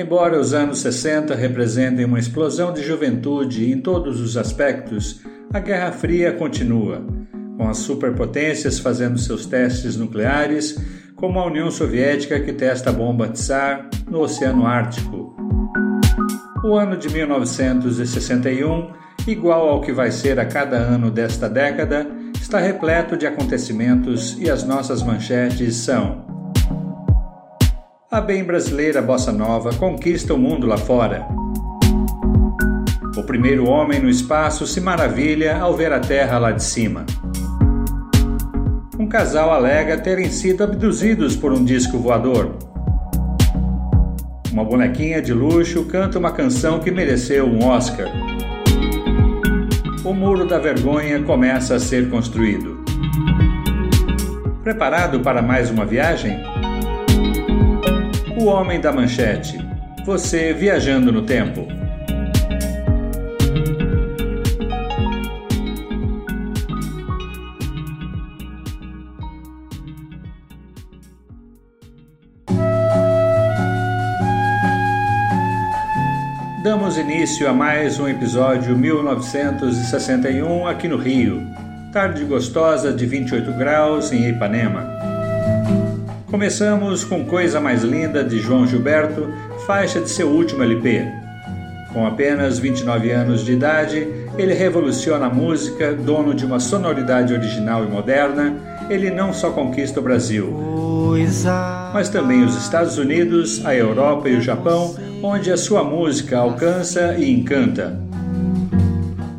Embora os anos 60 representem uma explosão de juventude em todos os aspectos, a Guerra Fria continua, com as superpotências fazendo seus testes nucleares, como a União Soviética que testa a bomba Tsar no Oceano Ártico. O ano de 1961, igual ao que vai ser a cada ano desta década, está repleto de acontecimentos e as nossas manchetes são a bem brasileira bossa nova conquista o mundo lá fora. O primeiro homem no espaço se maravilha ao ver a Terra lá de cima. Um casal alega terem sido abduzidos por um disco voador. Uma bonequinha de luxo canta uma canção que mereceu um Oscar. O muro da vergonha começa a ser construído. Preparado para mais uma viagem? O Homem da Manchete. Você viajando no tempo. Damos início a mais um episódio 1961 aqui no Rio. Tarde gostosa de 28 graus em Ipanema. Começamos com Coisa Mais Linda de João Gilberto, faixa de seu último LP. Com apenas 29 anos de idade, ele revoluciona a música, dono de uma sonoridade original e moderna. Ele não só conquista o Brasil, mas também os Estados Unidos, a Europa e o Japão, onde a sua música alcança e encanta.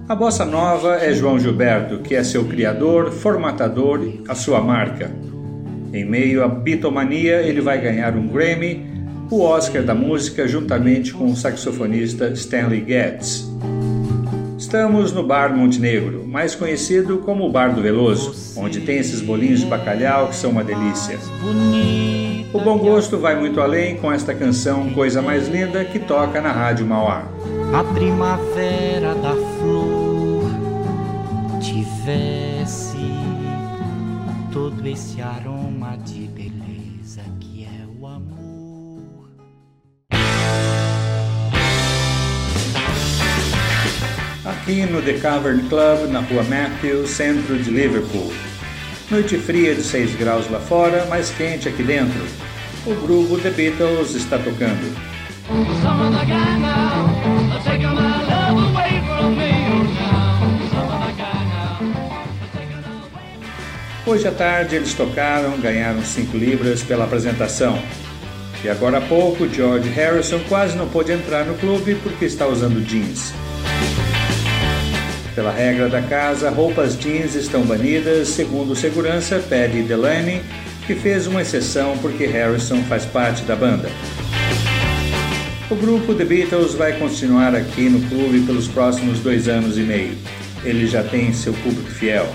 A bossa nova é João Gilberto, que é seu criador, formatador, a sua marca. Em meio à bitomania, ele vai ganhar um Grammy, o Oscar da música, juntamente com o saxofonista Stanley Getz. Estamos no Bar Montenegro, mais conhecido como o Bar do Veloso, onde tem esses bolinhos de bacalhau que são uma delícia. O bom gosto vai muito além com esta canção Coisa Mais Linda que toca na Rádio Mauá. A primavera da todo esse aroma de beleza que é o amor. Aqui no The Cavern Club, na rua Matthew, centro de Liverpool. Noite fria de 6 graus lá fora, mais quente aqui dentro. O grupo The Beatles está tocando. Hoje à tarde eles tocaram, ganharam 5 libras pela apresentação. E agora há pouco, George Harrison quase não pôde entrar no clube porque está usando jeans. Pela regra da casa, roupas jeans estão banidas, segundo segurança Paddy Delaney, que fez uma exceção porque Harrison faz parte da banda. O grupo The Beatles vai continuar aqui no clube pelos próximos dois anos e meio. Ele já tem seu público fiel.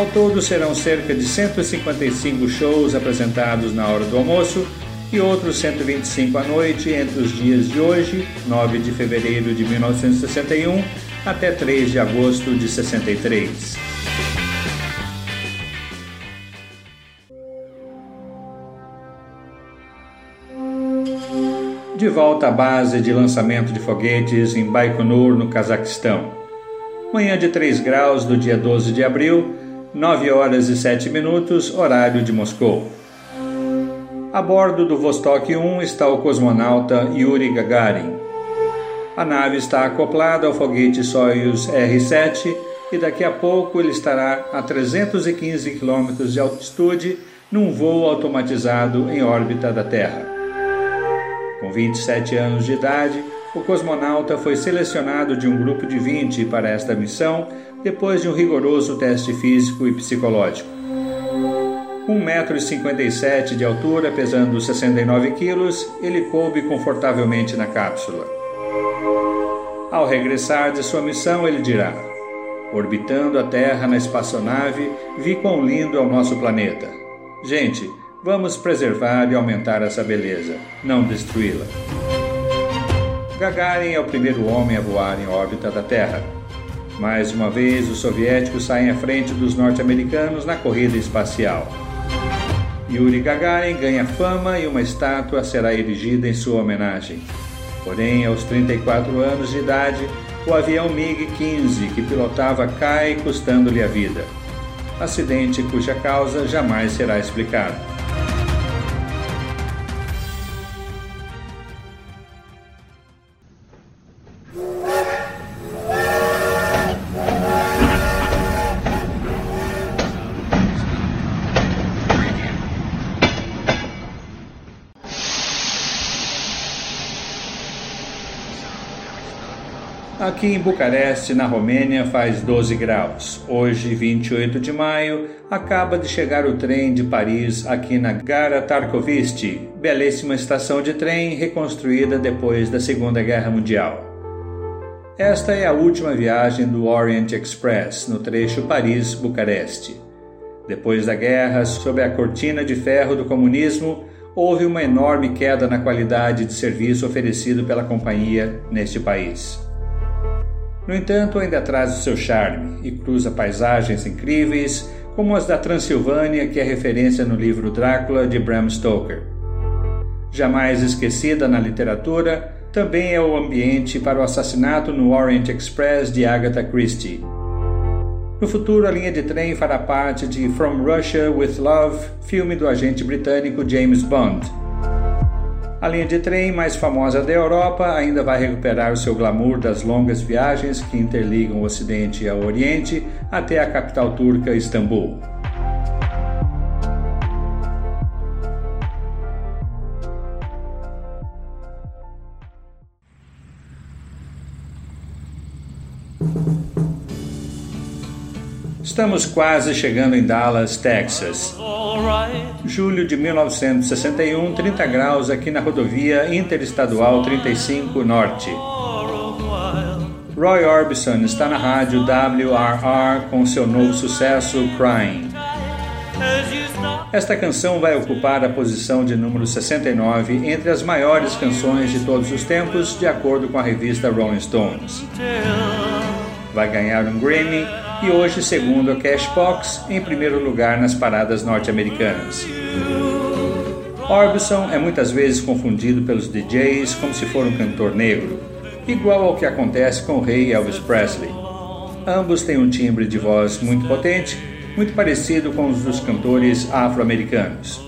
Ao todo serão cerca de 155 shows apresentados na hora do almoço e outros 125 à noite entre os dias de hoje, 9 de fevereiro de 1961, até 3 de agosto de 63. De volta à base de lançamento de foguetes em Baikonur, no Cazaquistão. Manhã de 3 graus do dia 12 de abril, 9 horas e 7 minutos, horário de Moscou. A bordo do Vostok 1 está o cosmonauta Yuri Gagarin. A nave está acoplada ao foguete Soyuz R-7 e daqui a pouco ele estará a 315 km de altitude num voo automatizado em órbita da Terra. Com 27 anos de idade, o cosmonauta foi selecionado de um grupo de 20 para esta missão depois de um rigoroso teste físico e psicológico. 1,57m de altura, pesando 69 quilos, ele coube confortavelmente na cápsula. Ao regressar de sua missão, ele dirá: Orbitando a Terra na espaçonave, vi quão lindo é o nosso planeta. Gente, vamos preservar e aumentar essa beleza, não destruí-la. Gagarin é o primeiro homem a voar em órbita da Terra. Mais uma vez, os soviéticos saem à frente dos norte-americanos na corrida espacial. Yuri Gagarin ganha fama e uma estátua será erigida em sua homenagem. Porém, aos 34 anos de idade, o avião MiG-15 que pilotava cai, custando-lhe a vida. Acidente cuja causa jamais será explicada. Aqui em Bucareste, na Romênia, faz 12 graus. Hoje, 28 de maio, acaba de chegar o trem de Paris aqui na Gara Tarkoviste, belíssima estação de trem reconstruída depois da Segunda Guerra Mundial. Esta é a última viagem do Orient Express no trecho Paris-Bucareste. Depois da guerra, sob a cortina de ferro do comunismo, houve uma enorme queda na qualidade de serviço oferecido pela companhia neste país. No entanto, ainda traz o seu charme e cruza paisagens incríveis, como as da Transilvânia, que é referência no livro Drácula de Bram Stoker. Jamais esquecida na literatura, também é o ambiente para o assassinato no Orient Express de Agatha Christie. No futuro, a linha de trem fará parte de From Russia with Love, filme do agente britânico James Bond. A linha de trem mais famosa da Europa ainda vai recuperar o seu glamour das longas viagens que interligam o Ocidente ao Oriente até a capital turca Istambul. Estamos quase chegando em Dallas, Texas. Julho de 1961, 30 graus aqui na rodovia Interestadual 35 Norte. Roy Orbison está na rádio WRR com seu novo sucesso Crying. Esta canção vai ocupar a posição de número 69 entre as maiores canções de todos os tempos, de acordo com a revista Rolling Stones. Vai ganhar um Grammy e hoje, segundo a Cashbox, em primeiro lugar nas paradas norte-americanas. Orbison é muitas vezes confundido pelos DJs como se for um cantor negro, igual ao que acontece com o rei Elvis Presley. Ambos têm um timbre de voz muito potente, muito parecido com os dos cantores afro-americanos.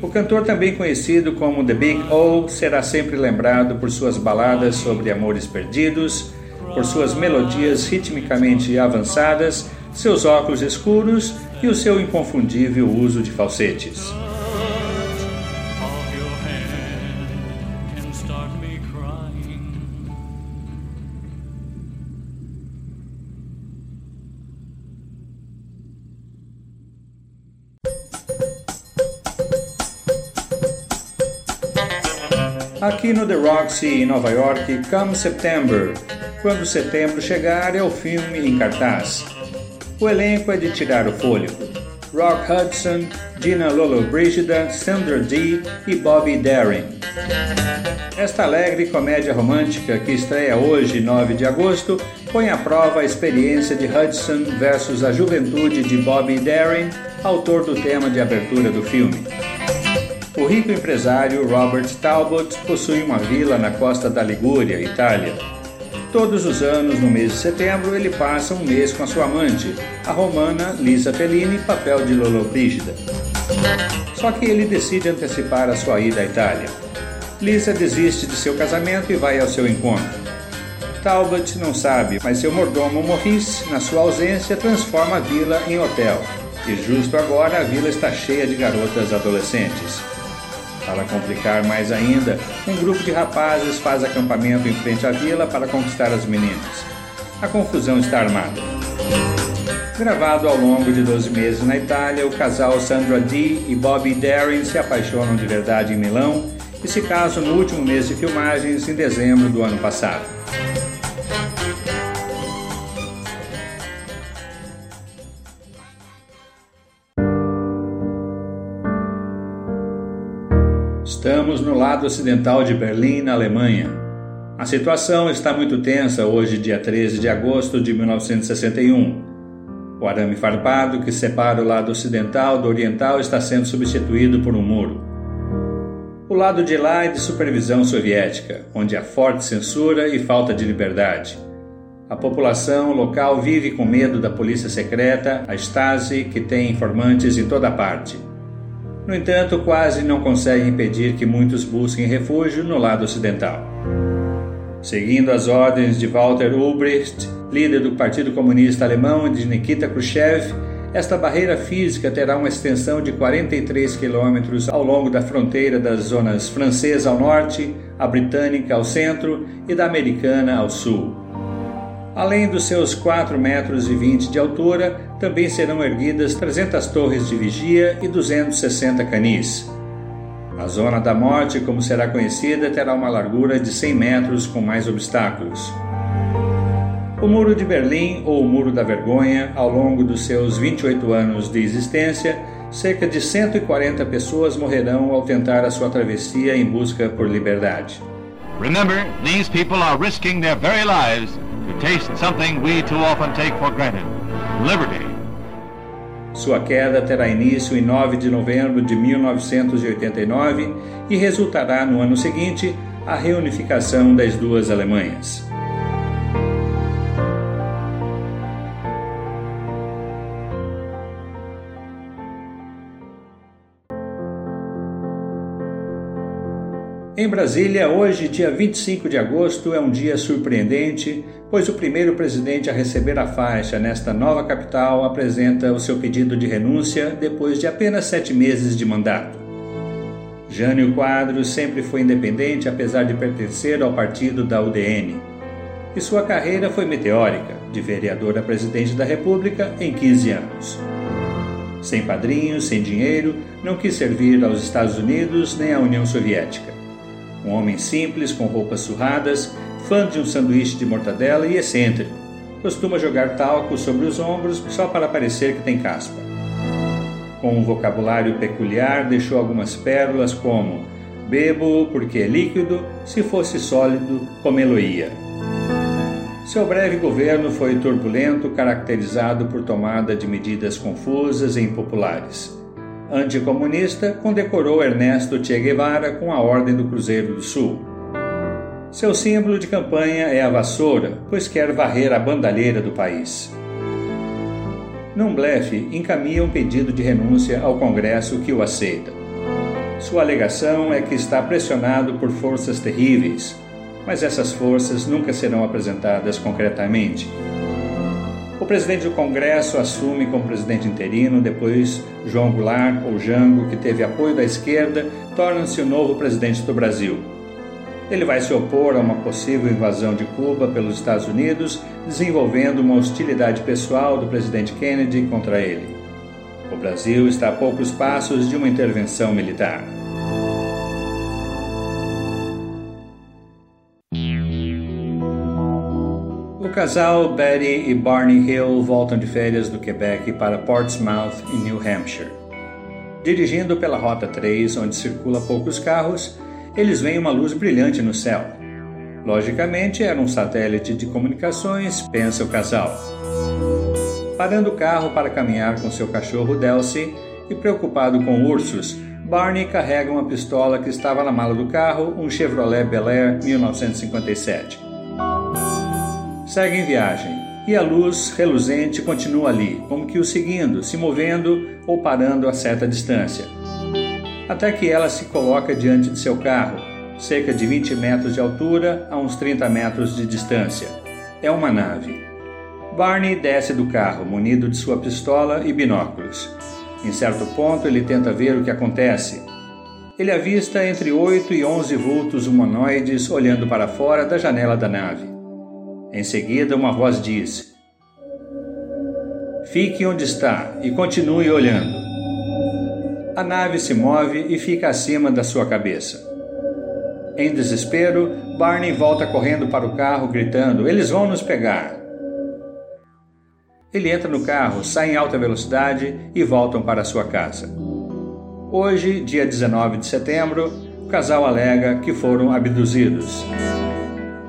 O cantor, também conhecido como The Big O, será sempre lembrado por suas baladas sobre amores perdidos por suas melodias ritmicamente avançadas, seus óculos escuros e o seu inconfundível uso de falsetes. Aqui no The Roxy, em Nova York, Come September, quando setembro chegar, é o filme em cartaz. O elenco é de tirar o fôlego. Rock Hudson, Gina Lollobrigida, Sandra Dee e Bobby Darin. Esta alegre comédia romântica que estreia hoje, 9 de agosto, põe à prova a experiência de Hudson versus a juventude de Bobby Darin, autor do tema de abertura do filme. O rico empresário Robert Talbot possui uma vila na costa da Ligúria, Itália. Todos os anos, no mês de setembro, ele passa um mês com a sua amante, a romana Lisa Fellini, papel de Lolo Brígida. Só que ele decide antecipar a sua ida à Itália. Lisa desiste de seu casamento e vai ao seu encontro. Talbot não sabe, mas seu mordomo Maurice, na sua ausência, transforma a vila em hotel. E justo agora a vila está cheia de garotas adolescentes. Para complicar mais ainda, um grupo de rapazes faz acampamento em frente à vila para conquistar as meninas. A confusão está armada. Gravado ao longo de 12 meses na Itália, o casal Sandra Dee e Bobby Darin se apaixonam de verdade em Milão e se casam no último mês de filmagens, em dezembro do ano passado. Lado ocidental de Berlim, na Alemanha. A situação está muito tensa hoje, dia 13 de agosto de 1961. O arame farpado que separa o lado ocidental do oriental está sendo substituído por um muro. O lado de lá é de supervisão soviética, onde há forte censura e falta de liberdade. A população local vive com medo da polícia secreta, a Stasi, que tem informantes em toda parte. No entanto, quase não consegue impedir que muitos busquem refúgio no lado ocidental. Seguindo as ordens de Walter Ulbricht, líder do Partido Comunista Alemão e de Nikita Khrushchev, esta barreira física terá uma extensão de 43 quilômetros ao longo da fronteira das zonas francesa ao norte, a britânica ao centro e da americana ao sul. Além dos seus 4,20 metros e 20 de altura, também serão erguidas 300 torres de vigia e 260 canis. A Zona da Morte, como será conhecida, terá uma largura de 100 metros com mais obstáculos. O Muro de Berlim, ou Muro da Vergonha, ao longo dos seus 28 anos de existência, cerca de 140 pessoas morrerão ao tentar a sua travessia em busca por liberdade. Remember, these people are risking their very lives to taste something we too often take for granted: liberty. Sua queda terá início em 9 de novembro de 1989 e resultará no ano seguinte a reunificação das duas Alemanhas. Em Brasília, hoje, dia 25 de agosto, é um dia surpreendente, pois o primeiro presidente a receber a faixa nesta nova capital apresenta o seu pedido de renúncia depois de apenas sete meses de mandato. Jânio Quadros sempre foi independente, apesar de pertencer ao partido da UDN. E sua carreira foi meteórica, de vereador a presidente da República em 15 anos. Sem padrinhos, sem dinheiro, não quis servir aos Estados Unidos nem à União Soviética. Um homem simples, com roupas surradas, fã de um sanduíche de mortadela e excêntrico. Costuma jogar talco sobre os ombros só para parecer que tem caspa. Com um vocabulário peculiar, deixou algumas pérolas como bebo porque é líquido, se fosse sólido, comê-lo-ia. Seu breve governo foi turbulento, caracterizado por tomada de medidas confusas e impopulares anticomunista, condecorou Ernesto Che Guevara com a Ordem do Cruzeiro do Sul. Seu símbolo de campanha é a vassoura, pois quer varrer a bandalheira do país. Num blefe, encaminha um pedido de renúncia ao Congresso que o aceita. Sua alegação é que está pressionado por forças terríveis, mas essas forças nunca serão apresentadas concretamente. O presidente do Congresso assume como presidente interino, depois João Goulart, ou Jango, que teve apoio da esquerda, torna-se o novo presidente do Brasil. Ele vai se opor a uma possível invasão de Cuba pelos Estados Unidos, desenvolvendo uma hostilidade pessoal do presidente Kennedy contra ele. O Brasil está a poucos passos de uma intervenção militar. Casal Betty e Barney Hill voltam de férias do Quebec para Portsmouth, em New Hampshire. Dirigindo pela Rota 3, onde circula poucos carros, eles veem uma luz brilhante no céu. Logicamente, era um satélite de comunicações, pensa o casal. Parando o carro para caminhar com seu cachorro Delcy e preocupado com ursos, Barney carrega uma pistola que estava na mala do carro, um Chevrolet Bel Air 1957 segue em viagem, e a luz reluzente continua ali, como que o seguindo, se movendo ou parando a certa distância. Até que ela se coloca diante de seu carro, cerca de 20 metros de altura a uns 30 metros de distância. É uma nave. Barney desce do carro, munido de sua pistola e binóculos. Em certo ponto, ele tenta ver o que acontece. Ele avista entre 8 e 11 vultos humanoides olhando para fora da janela da nave. Em seguida, uma voz diz: Fique onde está e continue olhando. A nave se move e fica acima da sua cabeça. Em desespero, Barney volta correndo para o carro, gritando: Eles vão nos pegar! Ele entra no carro, sai em alta velocidade e voltam para sua casa. Hoje, dia 19 de setembro, o casal alega que foram abduzidos.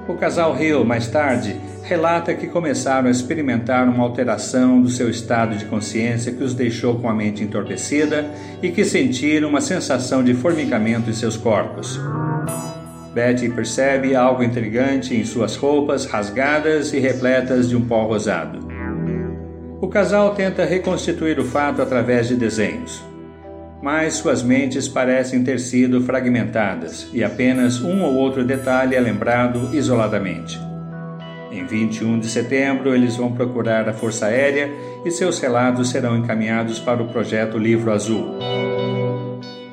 O casal Hill, mais tarde, relata que começaram a experimentar uma alteração do seu estado de consciência que os deixou com a mente entorpecida e que sentiram uma sensação de formigamento em seus corpos. Betty percebe algo intrigante em suas roupas rasgadas e repletas de um pó rosado. O casal tenta reconstituir o fato através de desenhos, mas suas mentes parecem ter sido fragmentadas e apenas um ou outro detalhe é lembrado isoladamente. Em 21 de setembro, eles vão procurar a Força Aérea e seus relatos serão encaminhados para o projeto Livro Azul.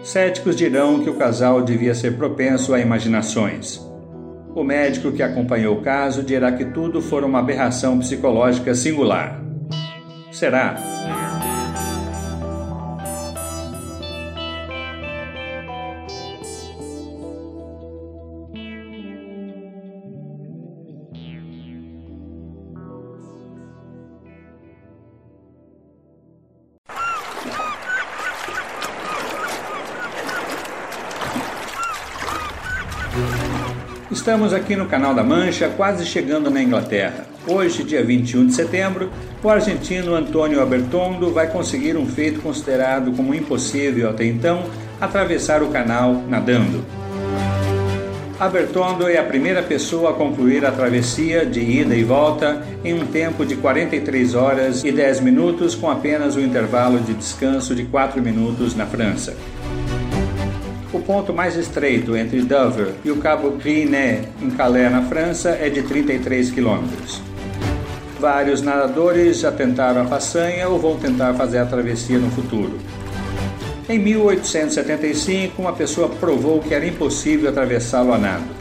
Céticos dirão que o casal devia ser propenso a imaginações. O médico que acompanhou o caso dirá que tudo foi uma aberração psicológica singular. Será? Estamos aqui no Canal da Mancha, quase chegando na Inglaterra. Hoje, dia 21 de setembro, o argentino Antônio Abertondo vai conseguir um feito considerado como impossível até então, atravessar o canal nadando. Abertondo é a primeira pessoa a concluir a travessia de ida e volta em um tempo de 43 horas e 10 minutos, com apenas um intervalo de descanso de 4 minutos na França. O ponto mais estreito entre Dover e o Cabo Griné, em Calais, na França, é de 33 quilômetros. Vários nadadores já tentaram a façanha ou vão tentar fazer a travessia no futuro. Em 1875, uma pessoa provou que era impossível atravessá-lo a nado.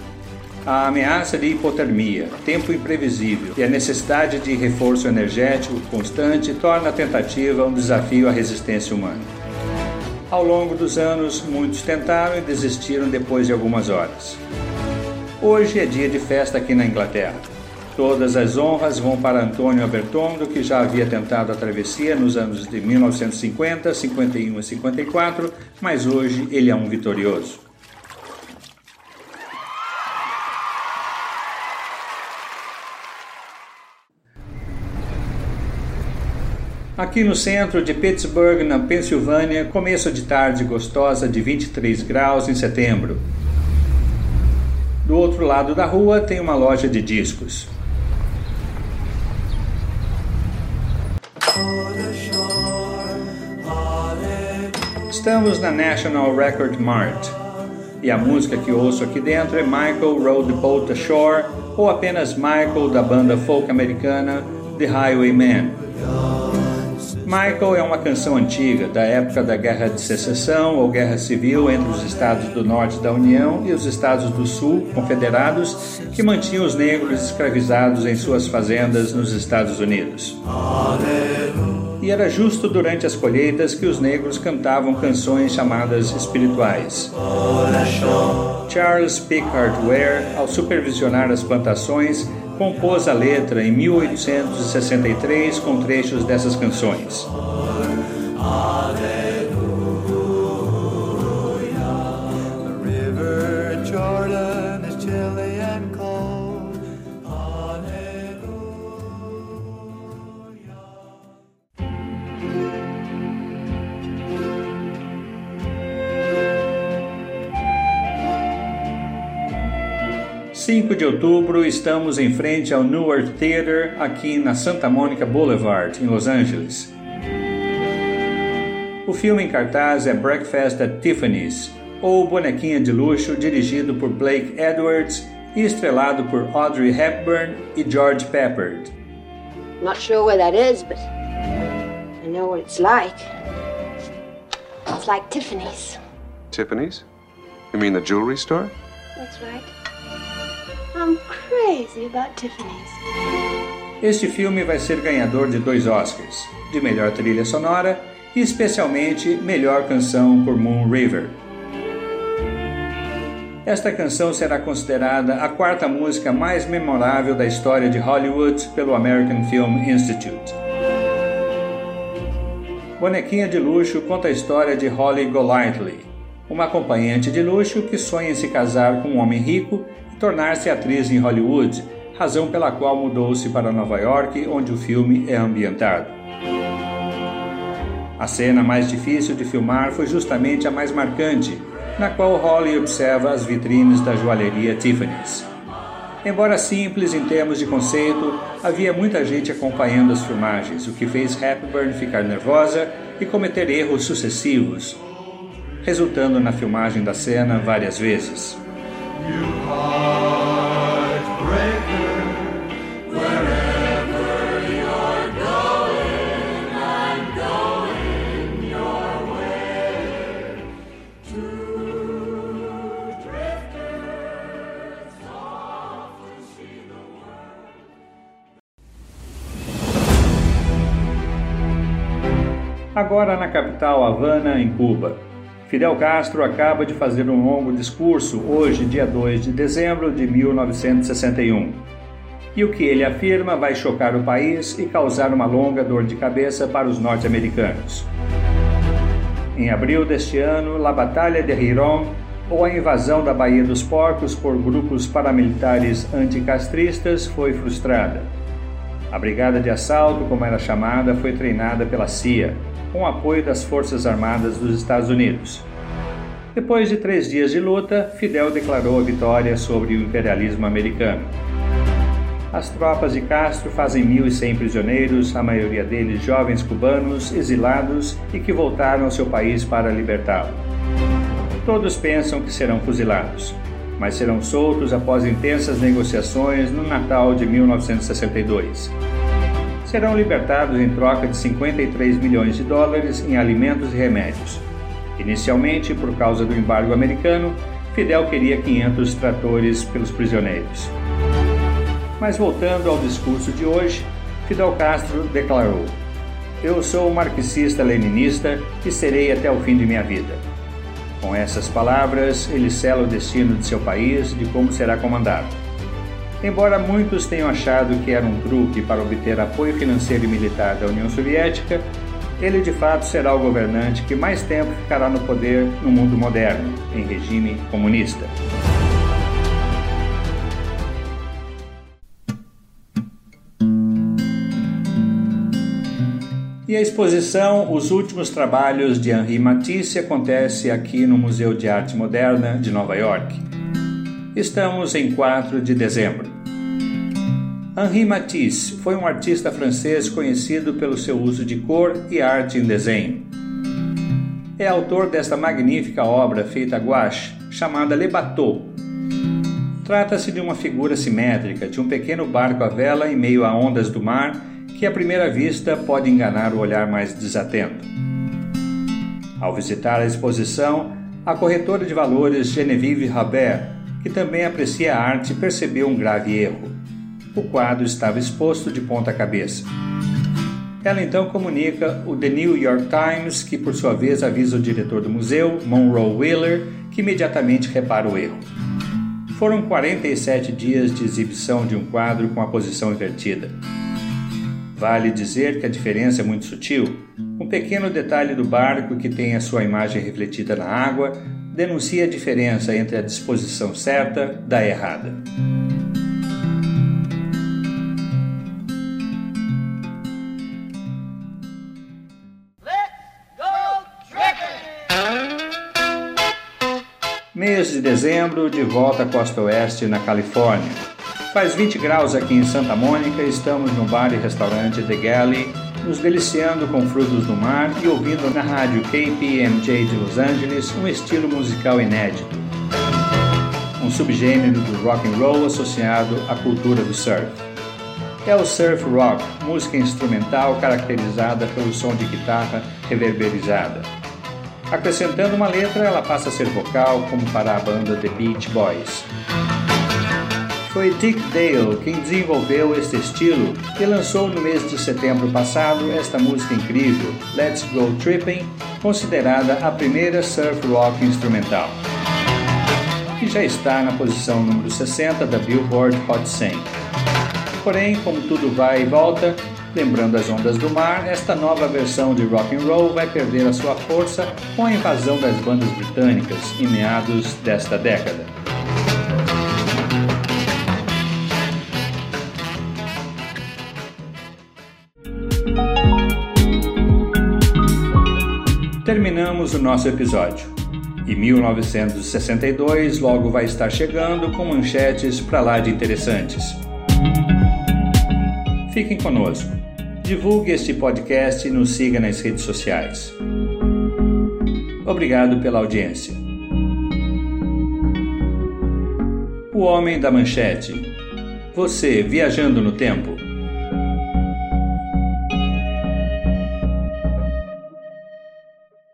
A ameaça de hipotermia, tempo imprevisível e a necessidade de reforço energético constante torna a tentativa um desafio à resistência humana. Ao longo dos anos, muitos tentaram e desistiram depois de algumas horas. Hoje é dia de festa aqui na Inglaterra. Todas as honras vão para Antônio Abertondo, que já havia tentado a travessia nos anos de 1950, 51 e 54, mas hoje ele é um vitorioso. Aqui no centro de Pittsburgh, na Pensilvânia, começo de tarde gostosa de 23 graus em setembro. Do outro lado da rua tem uma loja de discos. Estamos na National Record Mart e a música que ouço aqui dentro é Michael Rode the Boat Ashore ou apenas Michael da banda folk americana The Highwayman. Michael é uma canção antiga, da época da Guerra de Secessão ou Guerra Civil entre os estados do norte da União e os estados do sul, confederados, que mantinham os negros escravizados em suas fazendas nos Estados Unidos. E era justo durante as colheitas que os negros cantavam canções chamadas espirituais. Charles Pickard Ware, ao supervisionar as plantações, compôs a letra em 1863 com trechos dessas canções. De outubro, estamos em frente ao Newark Theater, aqui na Santa Monica Boulevard, em Los Angeles. O filme em cartaz é Breakfast at Tiffany's, ou Bonequinha de Luxo, dirigido por Blake Edwards e estrelado por Audrey Hepburn e George Peppard. Not sure where that is, but I know what it's like. It's like Tiffany's. Tiffany's? You mean the jewelry store? That's right. I'm crazy about Tiffany's. Este filme vai ser ganhador de dois Oscars, de melhor trilha sonora e especialmente melhor canção por Moon River. Esta canção será considerada a quarta música mais memorável da história de Hollywood pelo American Film Institute. Bonequinha de Luxo conta a história de Holly Golightly, uma acompanhante de luxo que sonha em se casar com um homem rico tornar-se atriz em Hollywood, razão pela qual mudou-se para Nova York, onde o filme é ambientado. A cena mais difícil de filmar foi justamente a mais marcante, na qual Holly observa as vitrines da joalheria Tiffany's. Embora simples em termos de conceito, havia muita gente acompanhando as filmagens, o que fez Hepburn ficar nervosa e cometer erros sucessivos, resultando na filmagem da cena várias vezes. Agora na capital Havana, em Cuba. Fidel Castro acaba de fazer um longo discurso hoje, dia 2 de dezembro de 1961. E o que ele afirma vai chocar o país e causar uma longa dor de cabeça para os norte-americanos. Em abril deste ano, La Batalha de Girón, ou a invasão da Baía dos Porcos por grupos paramilitares anticastristas, foi frustrada. A Brigada de Assalto, como era chamada, foi treinada pela CIA com apoio das Forças Armadas dos Estados Unidos. Depois de três dias de luta, Fidel declarou a vitória sobre o imperialismo americano. As tropas de Castro fazem 1.100 prisioneiros, a maioria deles jovens cubanos exilados e que voltaram ao seu país para libertá-lo. Todos pensam que serão fuzilados, mas serão soltos após intensas negociações no Natal de 1962 serão libertados em troca de 53 milhões de dólares em alimentos e remédios. Inicialmente, por causa do embargo americano, Fidel queria 500 tratores pelos prisioneiros. Mas voltando ao discurso de hoje, Fidel Castro declarou: Eu sou marxista-leninista e serei até o fim de minha vida. Com essas palavras, ele sela o destino de seu país e de como será comandado. Embora muitos tenham achado que era um truque para obter apoio financeiro e militar da União Soviética, ele de fato será o governante que mais tempo ficará no poder no mundo moderno, em regime comunista. E a exposição Os Últimos Trabalhos de Henri Matisse acontece aqui no Museu de Arte Moderna de Nova York. Estamos em 4 de dezembro. Henri Matisse foi um artista francês conhecido pelo seu uso de cor e arte em desenho. É autor desta magnífica obra feita a gouache, chamada Le Bateau. Trata-se de uma figura simétrica de um pequeno barco à vela em meio a ondas do mar que à primeira vista pode enganar o olhar mais desatento. Ao visitar a exposição, a corretora de valores Genevieve Rabert que também aprecia a arte, percebeu um grave erro. O quadro estava exposto de ponta cabeça. Ela então comunica o The New York Times, que por sua vez avisa o diretor do museu, Monroe Wheeler, que imediatamente repara o erro. Foram 47 dias de exibição de um quadro com a posição invertida. Vale dizer que a diferença é muito sutil. Um pequeno detalhe do barco que tem a sua imagem refletida na água denuncia a diferença entre a disposição certa da errada. De dezembro, de volta à costa oeste, na Califórnia. Faz 20 graus aqui em Santa Mônica e estamos no bar e restaurante The Galley, nos deliciando com frutos do mar e ouvindo na rádio KPMJ de Los Angeles um estilo musical inédito, um subgênero do rock and roll associado à cultura do surf. É o surf rock, música instrumental caracterizada pelo som de guitarra reverberizada. Acrescentando uma letra, ela passa a ser vocal, como para a banda The Beach Boys. Foi Dick Dale quem desenvolveu este estilo e lançou no mês de setembro passado esta música incrível, Let's Go Tripping, considerada a primeira surf rock instrumental, que já está na posição número 60 da Billboard Hot 100. Porém, como tudo vai e volta, Lembrando as ondas do mar, esta nova versão de rock and roll vai perder a sua força com a invasão das bandas britânicas em meados desta década. Terminamos o nosso episódio. E 1962 logo vai estar chegando com manchetes para lá de interessantes. Fiquem conosco. Divulgue este podcast e nos siga nas redes sociais. Obrigado pela audiência. O Homem da Manchete. Você viajando no tempo.